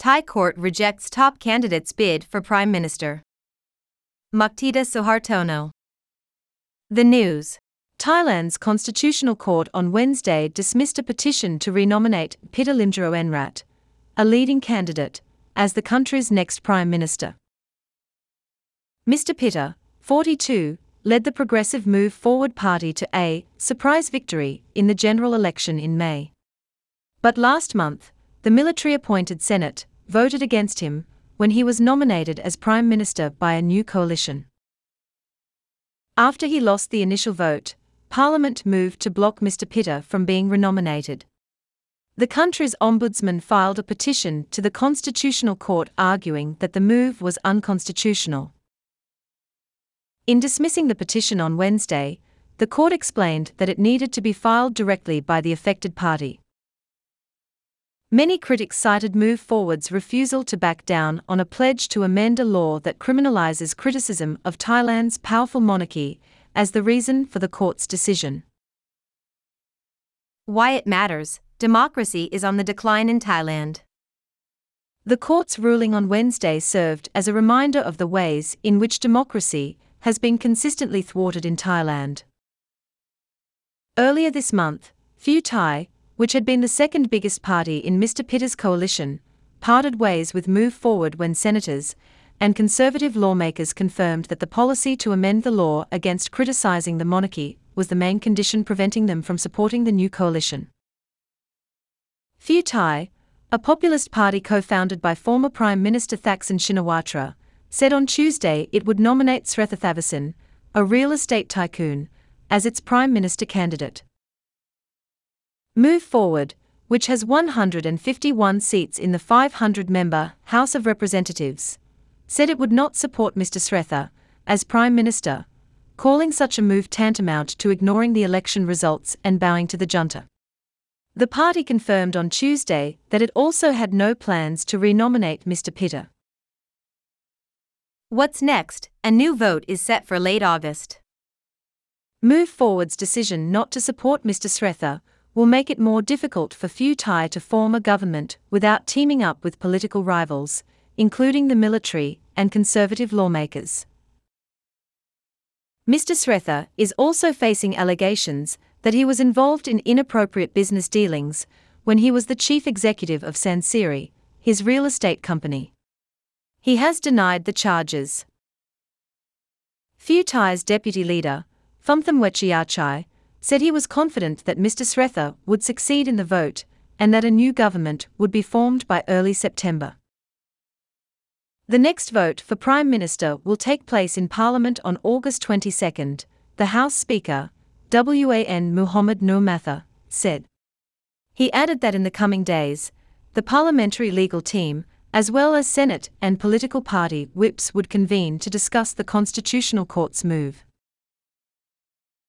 Thai court rejects top candidate's bid for Prime Minister. Muktita Suhartono. The news. Thailand's Constitutional Court on Wednesday dismissed a petition to renominate Pita Limjaroenrat, a leading candidate, as the country's next Prime Minister. Mr. Pita, 42, led the Progressive Move Forward Party to a surprise victory in the general election in May. But last month, the military appointed Senate voted against him when he was nominated as Prime Minister by a new coalition. After he lost the initial vote, Parliament moved to block Mr. Pita from being renominated. The country's ombudsman filed a petition to the Constitutional Court arguing that the move was unconstitutional. In dismissing the petition on Wednesday, the court explained that it needed to be filed directly by the affected party. Many critics cited Move Forward's refusal to back down on a pledge to amend a law that criminalizes criticism of Thailand's powerful monarchy as the reason for the court's decision. Why it matters democracy is on the decline in Thailand. The court's ruling on Wednesday served as a reminder of the ways in which democracy has been consistently thwarted in Thailand. Earlier this month, Pheu Thai, which had been the second biggest party in Mr. Pita's coalition, parted ways with Move Forward when senators and conservative lawmakers confirmed that the policy to amend the law against criticizing the monarchy was the main condition preventing them from supporting the new coalition. Pheu Thai, a populist party co founded by former Prime Minister Thaksin Shinawatra, said on Tuesday it would nominate Srettha Thavisin, a real estate tycoon, as its prime minister candidate. Move Forward, which has 151 seats in the 500 member House of Representatives, said it would not support Mr. Srettha as Prime Minister, calling such a move tantamount to ignoring the election results and bowing to the junta. The party confirmed on Tuesday that it also had no plans to renominate Mr. Pita. What's next? A new vote is set for late August. Move Forward's decision not to support Mr. Srettha will make it more difficult for Pheu Thai to form a government without teaming up with political rivals, including the military and conservative lawmakers. Mr. Srettha is also facing allegations that he was involved in inappropriate business dealings when he was the chief executive of Sansiri, his real estate company. He has denied the charges. Pheu Thai's deputy leader, Phumtham said he was confident that Mr. Srettha would succeed in the vote and that a new government would be formed by early September. The next vote for Prime Minister will take place in Parliament on August 22. The House Speaker, WAN Muhamad Noor said. He added that in the coming days, the parliamentary legal team, as well as Senate and political party whips, would convene to discuss the Constitutional Court's move.